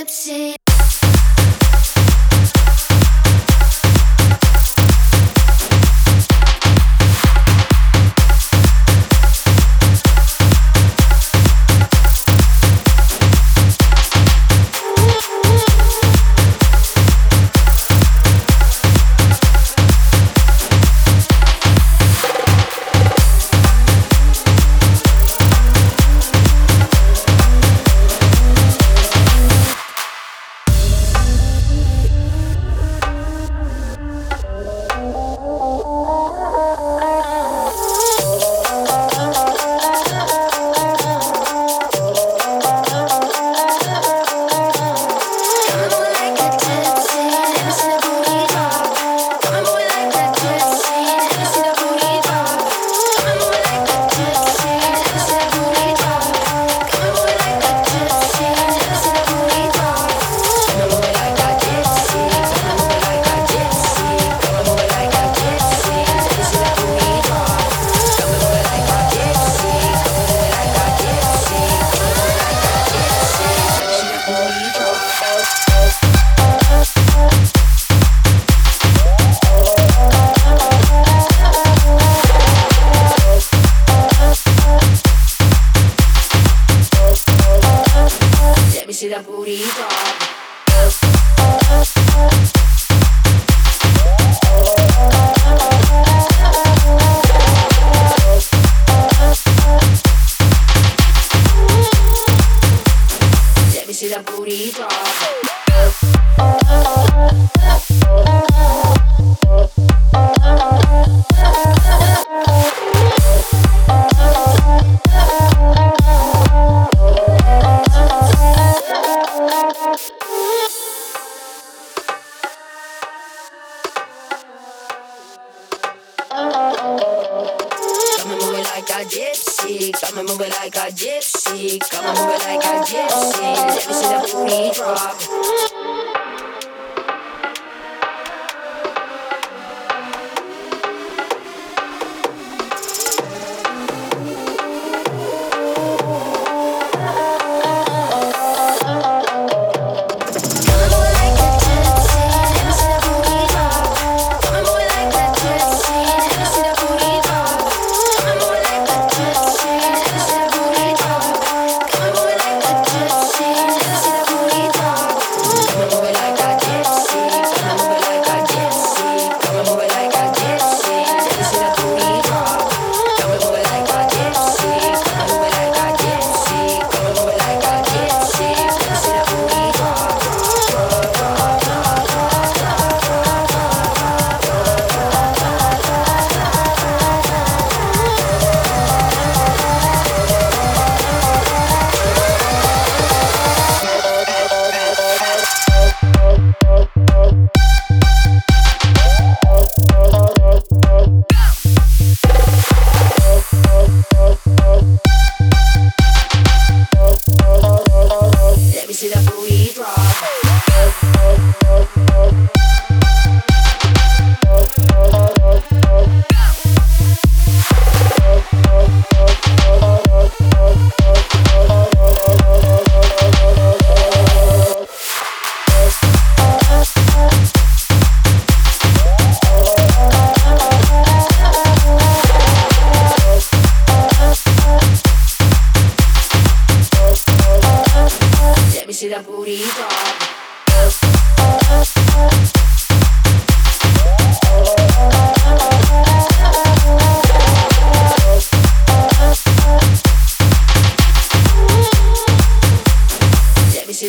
gypsy like a gypsy. come and move it like a gypsy. Come and move it like a gypsy. Let me see that booty drop.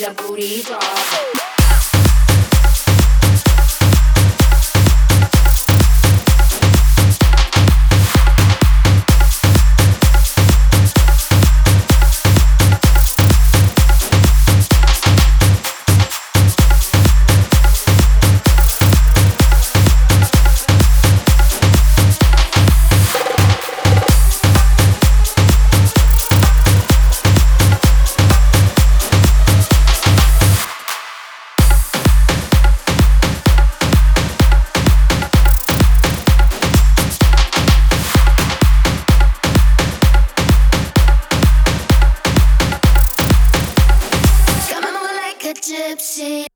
the booty drop. gypsy.